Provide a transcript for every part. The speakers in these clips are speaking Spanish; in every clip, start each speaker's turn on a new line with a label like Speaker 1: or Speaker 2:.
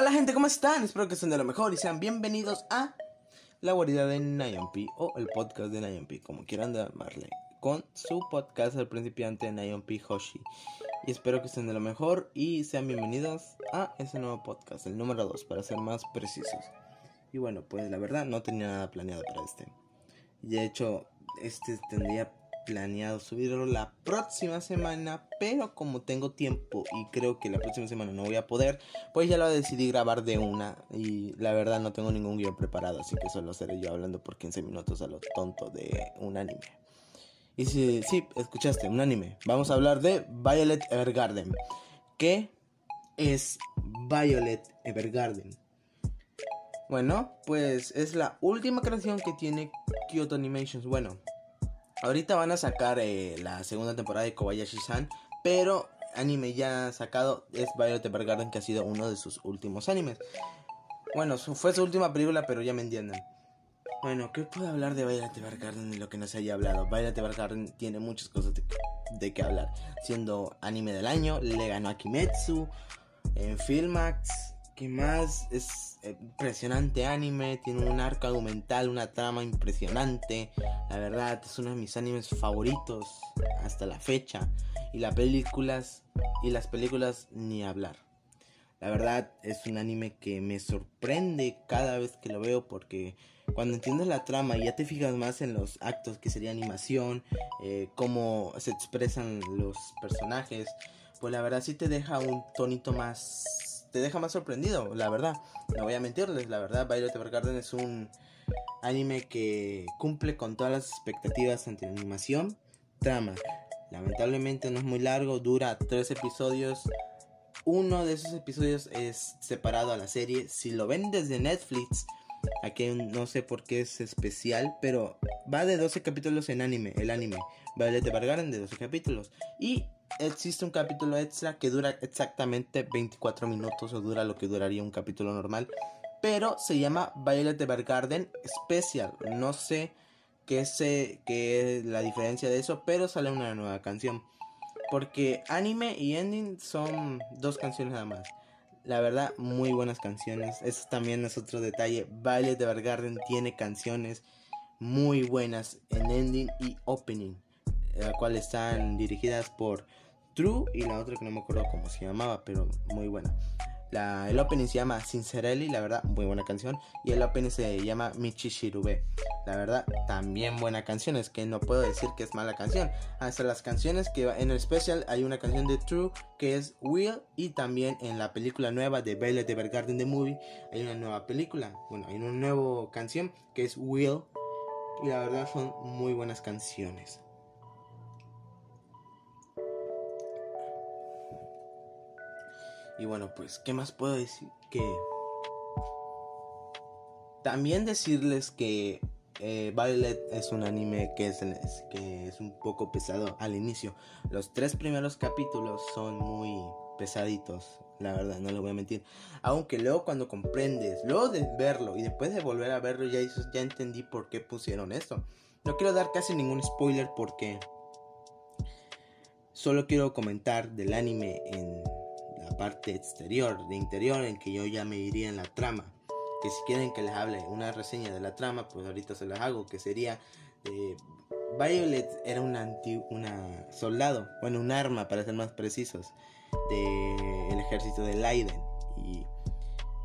Speaker 1: Hola gente, ¿cómo están? Espero que estén de lo mejor y sean bienvenidos a La Guarida de P o el podcast de P, como quieran llamarle, con su podcast El Principiante P Hoshi. Y espero que estén de lo mejor y sean bienvenidos a ese nuevo podcast, el número 2, para ser más precisos. Y bueno, pues la verdad no tenía nada planeado para este. De hecho, este tendría planeado subirlo la próxima semana, pero como tengo tiempo y creo que la próxima semana no voy a poder, pues ya lo decidí grabar de una y la verdad no tengo ningún guion preparado, así que solo seré yo hablando por 15 minutos a lo tonto de un anime. Y si, sí, escuchaste, un anime. Vamos a hablar de Violet Evergarden. ¿Qué es Violet Evergarden? Bueno, pues es la última creación que tiene Kyoto Animations. Bueno, Ahorita van a sacar eh, la segunda temporada de Kobayashi-san, pero anime ya sacado es Violet Evergarden, que ha sido uno de sus últimos animes. Bueno, fue su última película, pero ya me entienden. Bueno, ¿qué puedo hablar de Violet Evergarden y lo que no se haya hablado? Violet Evergarden tiene muchas cosas de, de qué hablar. Siendo anime del año, le ganó a Kimetsu, en Filmax, ¿Qué más? Es impresionante anime, tiene un arco argumental, una trama impresionante. La verdad, es uno de mis animes favoritos hasta la fecha. Y las películas, y las películas ni hablar. La verdad, es un anime que me sorprende cada vez que lo veo porque cuando entiendes la trama y ya te fijas más en los actos que sería animación, eh, cómo se expresan los personajes, pues la verdad sí te deja un tonito más te deja más sorprendido, la verdad. No voy a mentirles, la verdad, Violet Evergarden es un anime que cumple con todas las expectativas ante animación. Trama. Lamentablemente no es muy largo, dura tres episodios. Uno de esos episodios es separado a la serie. Si lo ven desde Netflix, aquí no sé por qué es especial, pero va de 12 capítulos en anime, el anime. Violet Evergarden de 12 capítulos. Y existe un capítulo extra que dura exactamente 24 minutos o dura lo que duraría un capítulo normal. Pero se llama Violet Evergarden Special. No sé qué, sé, qué es la diferencia de eso, pero sale una nueva canción. Porque anime y ending son dos canciones nada más. La verdad, muy buenas canciones. Eso también es otro detalle. Violet Evergarden tiene canciones muy buenas en ending y opening. La cual están dirigidas por True y la otra que no me acuerdo cómo se llamaba, pero muy buena. La, el opening se llama Sincerelli, la verdad, muy buena canción. Y el opening se llama Michishirube. La verdad, también buena canción. Es que no puedo decir que es mala canción. Hasta las canciones que en el special hay una canción de True que es Will. Y también en la película nueva de Violet Evergarden The Movie hay una nueva película. Bueno, hay una nueva canción que es Will. Y la verdad son muy buenas canciones. Y bueno, pues, ¿qué más puedo decir? Que... También decirles que eh, Violet es un anime que es, que es un poco pesado al inicio. Los tres primeros capítulos son muy pesaditos, la verdad, no le voy a mentir. Aunque luego cuando comprendes, luego de verlo y después de volver a verlo, ya, ya entendí por qué pusieron esto. No quiero dar casi ningún spoiler porque solo quiero comentar del anime en parte exterior, de interior, en que yo ya me iría en la trama. Que si quieren que les hable una reseña de la trama, pues ahorita se las hago, que sería... Eh, Violet era anti una soldado, bueno, un arma para ser más precisos, del ejército de Leiden. Y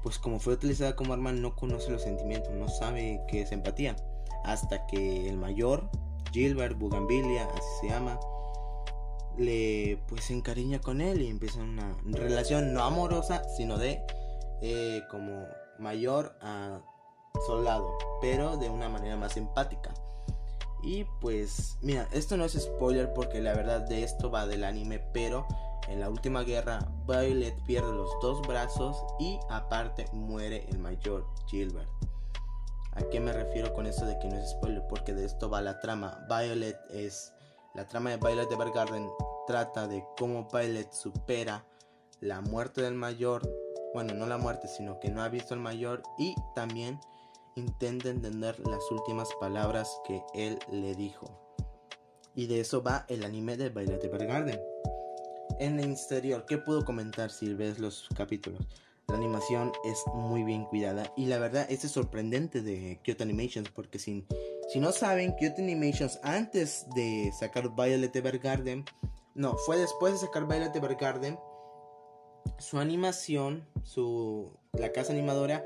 Speaker 1: pues como fue utilizada como arma, no conoce los sentimientos, no sabe qué es empatía. Hasta que el mayor, Gilbert Bugambilia, así se llama, le pues se encariña con él y empieza una relación no amorosa, sino de eh, como mayor a soldado, pero de una manera más empática. Y pues, mira, esto no es spoiler porque la verdad de esto va del anime, pero en la última guerra Violet pierde los dos brazos y aparte muere el mayor Gilbert. ¿A qué me refiero con eso de que no es spoiler? Porque de esto va la trama. Violet es la trama de Violet Evergarden trata de cómo Violet supera la muerte del mayor, bueno, no la muerte, sino que no ha visto al mayor y también intenta entender las últimas palabras que él le dijo. Y de eso va el anime de Violet Evergarden. En el exterior, ¿qué puedo comentar si ves los capítulos? La animación es muy bien cuidada y la verdad este es sorprendente de Kyoto Animations porque si, si no saben, Kyoto Animations antes de sacar Violet Evergarden, no, fue después de sacar Violet Evergarden, su animación, su la casa animadora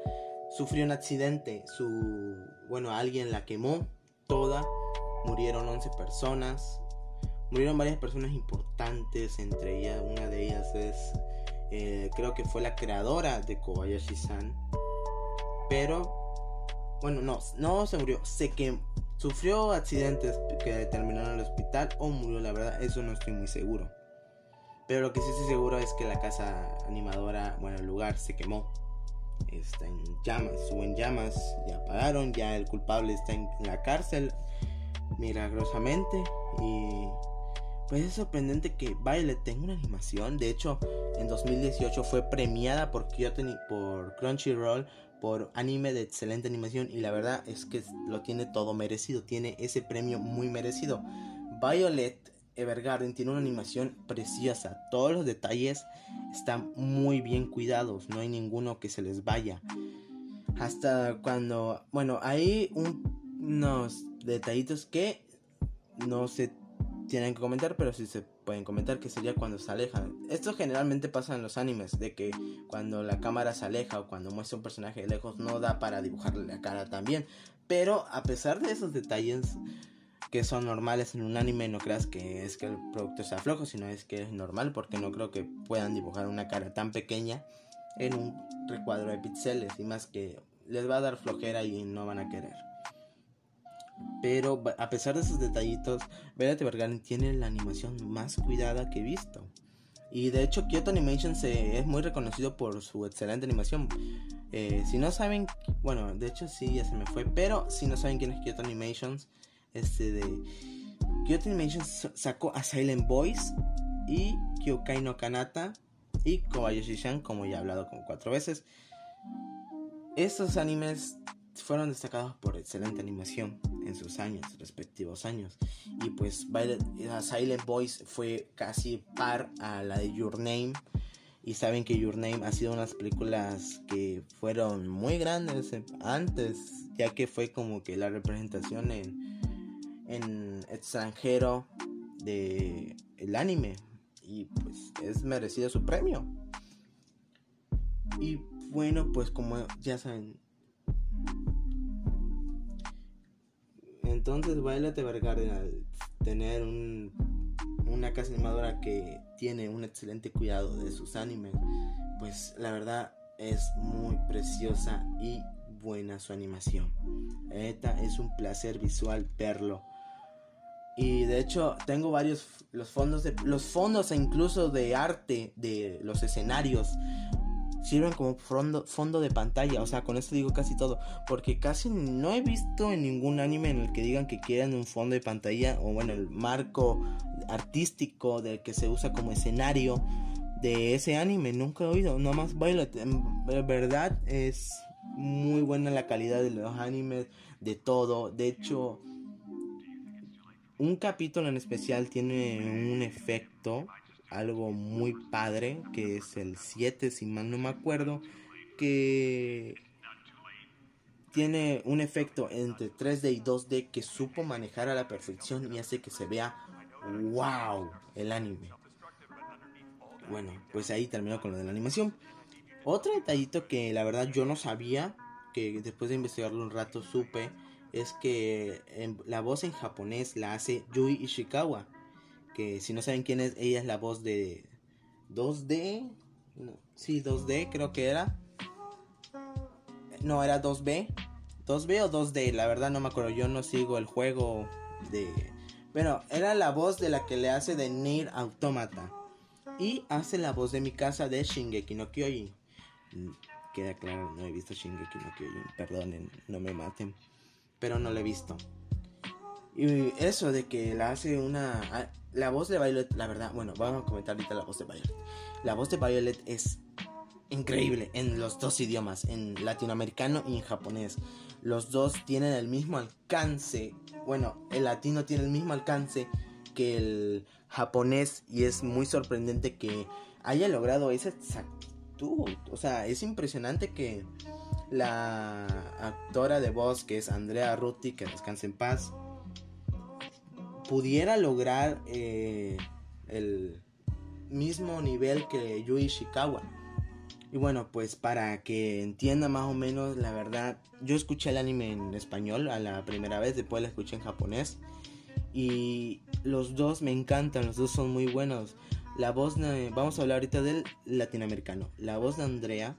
Speaker 1: sufrió un accidente, su bueno, alguien la quemó toda, murieron 11 personas, murieron varias personas importantes, entre ellas una de ellas es eh, creo que fue la creadora de Kobayashi-san, pero bueno, no, no se murió, sé que sufrió accidentes que terminaron en el hospital o murió, la verdad, eso no estoy muy seguro. Pero lo que sí estoy seguro es que la casa animadora, bueno, el lugar se quemó. Está en llamas, suben en llamas, ya apagaron, ya el culpable está en la cárcel milagrosamente y pues es sorprendente que Violet tenga una animación. De hecho, en 2018 fue premiada por Kyoto por Crunchyroll por anime de excelente animación y la verdad es que lo tiene todo merecido, tiene ese premio muy merecido. Violet Evergarden tiene una animación preciosa, todos los detalles están muy bien cuidados, no hay ninguno que se les vaya. Hasta cuando, bueno, hay unos detallitos que no se tienen que comentar, pero sí se pueden comentar que sería cuando se alejan. Esto generalmente pasa en los animes, de que cuando la cámara se aleja o cuando muestra un personaje de lejos no da para dibujarle la cara también. Pero a pesar de esos detalles que son normales en un anime, no creas que es que el producto sea flojo, sino es que es normal porque no creo que puedan dibujar una cara tan pequeña en un recuadro de píxeles y más que les va a dar flojera y no van a querer. Pero a pesar de esos detallitos, Violet Evergarden tiene la animación más cuidada que he visto. Y de hecho, Kyoto Animations es muy reconocido por su excelente animación. Eh, si no saben, bueno, de hecho sí, ya se me fue. Pero si no saben quién es Kyoto Animations, este de Kyoto Animations sacó a Silent Boys y Kyokai no Kanata y Kobayashi-chan, como ya he hablado como cuatro veces. Estos animes fueron destacados por excelente animación en sus años, respectivos años. Y pues Silent Boys fue casi par a la de Your Name. Y saben que Your Name ha sido unas películas que fueron muy grandes antes, ya que fue como que la representación en, en extranjero de el anime. Y pues es merecido su premio. Y bueno, pues como ya saben, Entonces Violet Evergarden al tener un, una casa animadora que tiene un excelente cuidado de sus animes, pues la verdad es muy preciosa y buena su animación. Esta es un placer visual verlo. Y de hecho tengo varios los fondos los fondos e incluso de arte de los escenarios sirven como fondo, fondo de pantalla. O sea, con esto digo casi todo. Porque casi no he visto en ningún anime en el que digan que quieren un fondo de pantalla. O bueno, el marco artístico del que se usa como escenario de ese anime. Nunca he oído. Nomás Violet. En verdad es muy buena la calidad de los animes. De todo. De hecho. Un capítulo en especial tiene un efecto algo muy padre, que es el 7, si mal no me acuerdo, que tiene un efecto entre 3D y 2D que supo manejar a la perfección y hace que se vea wow el anime. Bueno, pues ahí terminó con lo de la animación. Otro detallito que la verdad yo no sabía, que después de investigarlo un rato supe, es que la voz en japonés la hace Yui Ishikawa que si no saben quién es, ella es la voz de 2D. sí, 2D creo que era. No, era 2B. 2B o 2D, la verdad no me acuerdo. Yo no sigo el juego de... Bueno, era la voz de la que le hace de Nier Automata. Y hace la voz de mi casa de Shingeki no Kyojin. Mm, queda claro, no he visto Shingeki no Kyojin. Perdonen, no me maten. Pero no lo he visto. Y eso de que la hace una la voz de Violet, la verdad, bueno, vamos a comentar ahorita la voz de Violet. La voz de Violet es increíble en los dos idiomas, en latinoamericano y en japonés. Los dos tienen el mismo alcance. Bueno, el latino tiene el mismo alcance que el japonés y es muy sorprendente que haya logrado esa tú, o sea, es impresionante que la actora de voz, que es Andrea Ruti, que descanse en paz, pudiera lograr eh, el mismo nivel que Yui Ishikawa. Y bueno, pues para que entienda más o menos la verdad, yo escuché el anime en español a la primera vez, después lo escuché en japonés. Y los dos me encantan, los dos son muy buenos. La voz, de, vamos a hablar ahorita del latinoamericano. La voz de Andrea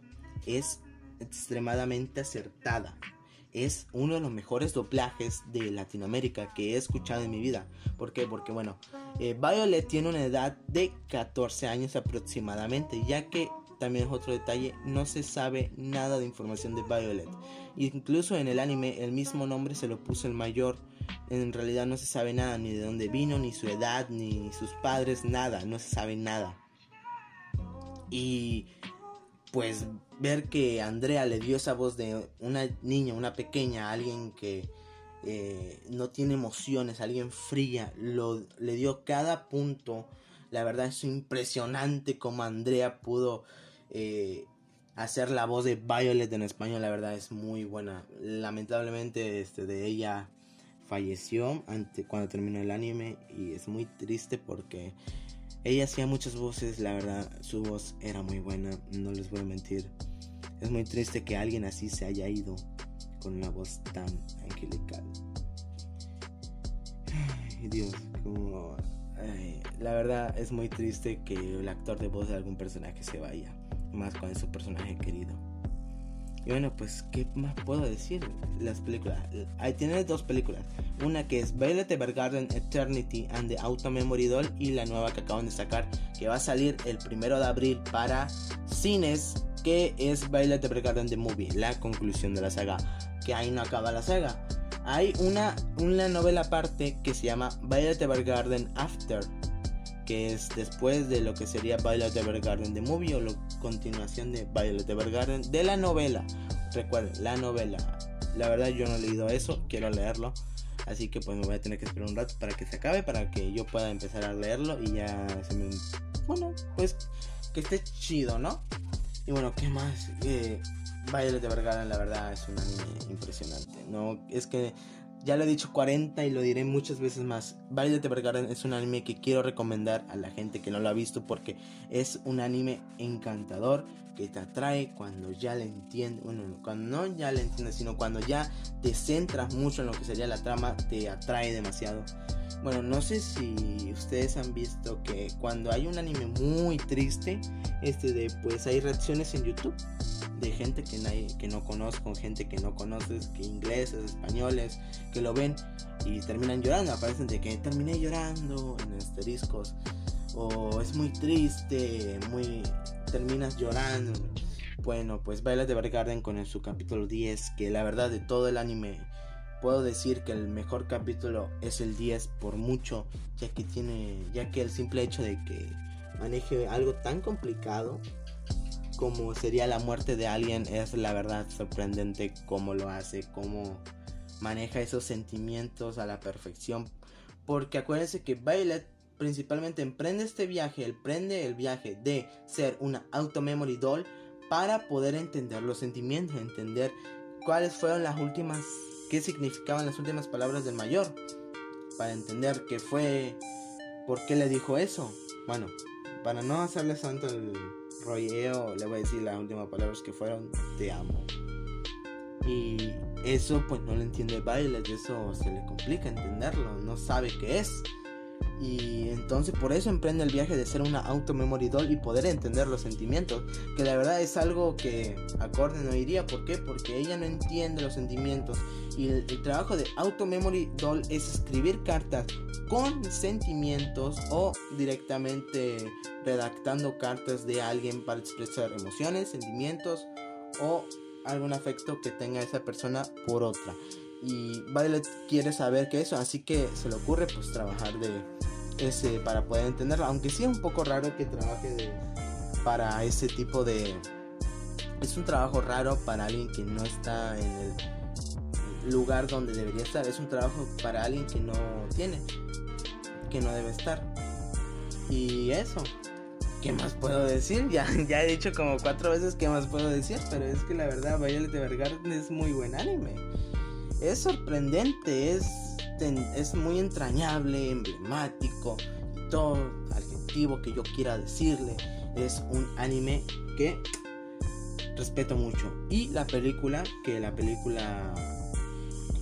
Speaker 1: es extremadamente acertada. Es uno de los mejores doblajes de Latinoamérica que he escuchado en mi vida. ¿Por qué? Porque bueno, eh, Violet tiene una edad de 14 años aproximadamente, ya que también es otro detalle, no se sabe nada de información de Violet. Incluso en el anime el mismo nombre se lo puso el mayor. En realidad no se sabe nada, ni de dónde vino, ni su edad, ni sus padres, nada, no se sabe nada. Y pues ver que Andrea le dio esa voz de una niña, una pequeña, alguien que eh, no tiene emociones, alguien fría, lo, le dio cada punto. La verdad es impresionante como Andrea pudo eh, hacer la voz de Violet en español, la verdad es muy buena. Lamentablemente este, de ella falleció ante, cuando terminó el anime y es muy triste porque ella hacía muchas voces, la verdad su voz era muy buena, no les voy a mentir. Es muy triste que alguien así se haya ido con una voz tan angelical. Ay, Dios, como... la verdad es muy triste que el actor de voz de algún personaje se vaya más con ese personaje querido. Y bueno, pues, ¿qué más puedo decir? Las películas. Ahí tienes dos películas. Una que es Violet Evergarden Eternity and the Auto Memory Doll. Y la nueva que acaban de sacar, que va a salir el primero de abril para cines. Que es Violet Evergarden The Movie, la conclusión de la saga. Que ahí no acaba la saga. Hay una, una novela aparte que se llama Violet Evergarden After que es después de lo que sería Violet Evergarden de Movie o la continuación de Violet Evergarden de la novela. Recuerden, la novela. La verdad yo no he leído eso, quiero leerlo. Así que pues me voy a tener que esperar un rato para que se acabe, para que yo pueda empezar a leerlo y ya se me... Bueno, pues que esté chido, ¿no? Y bueno, ¿qué más? Eh, Violet Evergarden la verdad es un anime impresionante. No, es que ya lo he dicho 40 y lo diré muchas veces más. Violet Evergarden es un anime que quiero recomendar a la gente que no lo ha visto porque es un anime encantador que te atrae cuando ya le entiendes, bueno, cuando no ya le entiendes, sino cuando ya te centras mucho en lo que sería la trama, te atrae demasiado. Bueno, no sé si ustedes han visto que cuando hay un anime muy triste, este de pues hay reacciones en YouTube de gente que, no conozco, gente que no conoces, que ingleses, españoles, que lo ven y terminan llorando, aparecen de que terminé llorando en asteriscos o es muy triste, muy terminas llorando. Bueno, pues Violet Evergarden con su capítulo 10, que la verdad de todo el anime puedo decir que el mejor capítulo es el 10 por mucho, ya que tiene, ya que el simple hecho de que maneje algo tan complicado como sería la muerte de alguien es la verdad sorprendente cómo lo hace, cómo maneja esos sentimientos a la perfección. Porque acuérdense que Violet principalmente emprende este viaje, él prende el viaje de ser una auto memory doll para poder entender los sentimientos, entender cuáles fueron las últimas qué significaban las últimas palabras del mayor, para entender qué fue, por qué le dijo eso. Bueno, para no hacerle tanto el rolleo, le voy a decir las últimas palabras que fueron, te amo. Y eso pues no lo entiende Violet, eso se le complica entenderlo, no sabe qué es. Y entonces por eso emprende el viaje de ser una auto memory doll y poder entender los sentimientos. Que la verdad es algo que acorde no iría. ¿Por qué? Porque ella no entiende los sentimientos. Y el, trabajo de auto memory doll es escribir cartas con sentimientos o directamente redactando cartas de alguien para expresar emociones, sentimientos o algún afecto que tenga esa persona por otra. Y Violet quiere saber qué eso, así que se le ocurre pues trabajar de ese para poder entenderlo, aunque sí es un poco raro que trabaje para ese tipo de es un trabajo raro para alguien que no está en el lugar donde debería estar, es un trabajo para alguien que no tiene, que no debe estar. Y eso. ¿qué más puedo decir? Ya, ya he dicho como cuatro veces qué más puedo decir, pero es que la verdad Violet Evergarden es muy buen anime. Es sorprendente, es, es muy entrañable, emblemático, todo adjetivo que yo quiera decirle. Es un anime que respeto mucho. Y la película, que la película...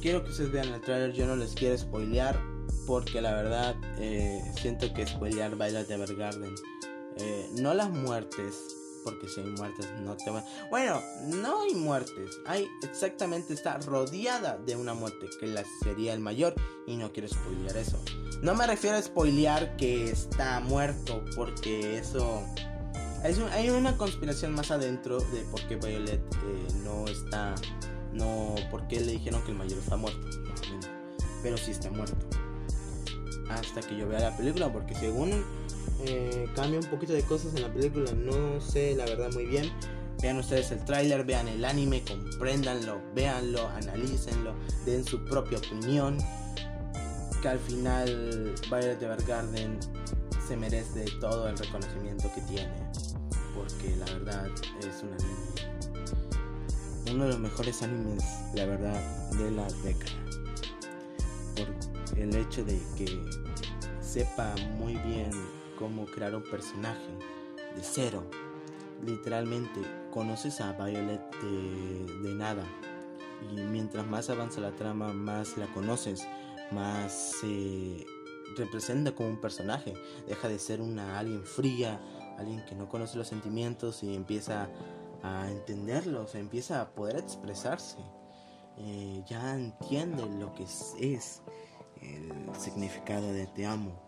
Speaker 1: Quiero que ustedes vean el trailer, yo no les quiero spoilear, porque la verdad eh, siento que spoilear Violet Evergarden eh, no las muertes, porque si hay muertes no te van. Bueno, no hay muertes. Hay exactamente está rodeada de una muerte que la sería el mayor y no quiero spoilear eso. No me refiero a spoilear que está muerto porque eso hay una conspiración más adentro de por qué Violet eh, no está no porque le dijeron que el mayor está muerto. Pero sí está muerto. Hasta que yo vea la película porque según eh, cambia un poquito de cosas en la película. No sé la verdad muy bien. Vean ustedes el tráiler, vean el anime, compréndanlo, véanlo, analícenlo, den su propia opinión. Que al final Violet Evergarden se merece todo el reconocimiento que tiene. Porque la verdad es un anime. Uno de los mejores animes, la verdad, de la década. Por el hecho de que sepa muy bien cómo crear un personaje de cero. Literalmente conoces a Violet de, nada. Y mientras más avanza la trama, más la conoces, más se representa como un personaje. Deja de ser una alguien fría, alguien que no conoce los sentimientos y empieza a entenderlos, empieza a poder expresarse. Eh, ya entiende lo que es el significado de te amo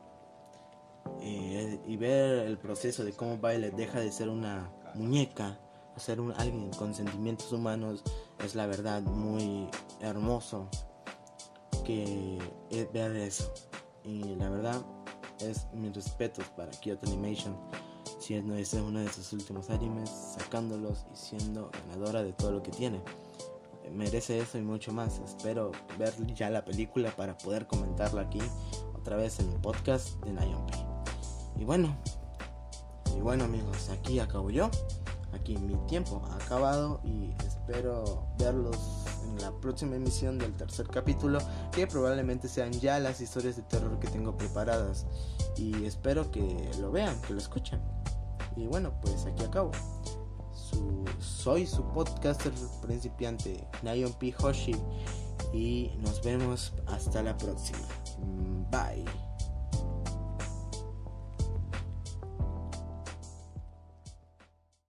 Speaker 1: y ver el proceso de cómo Violet deja de ser una muñeca a ser un, alguien con sentimientos humanos es la verdad muy hermoso que ver eso. Y la verdad es mis respetos para Kyoto Animation siendo ese uno de sus últimos animes sacándolos y siendo ganadora de todo lo que tiene. Merece eso y mucho más. Espero ver ya la película para poder comentarla aquí otra vez en el podcast de Nion y bueno, y bueno amigos, aquí acabo yo. Aquí mi tiempo ha acabado y espero verlos en la próxima emisión del tercer capítulo, que probablemente sean ya las historias de terror que tengo preparadas. Y espero que lo vean, que lo escuchen. Y bueno, pues aquí acabo. soy su podcaster principiante, Nayon P. Hoshi, y nos vemos hasta la próxima. Bye.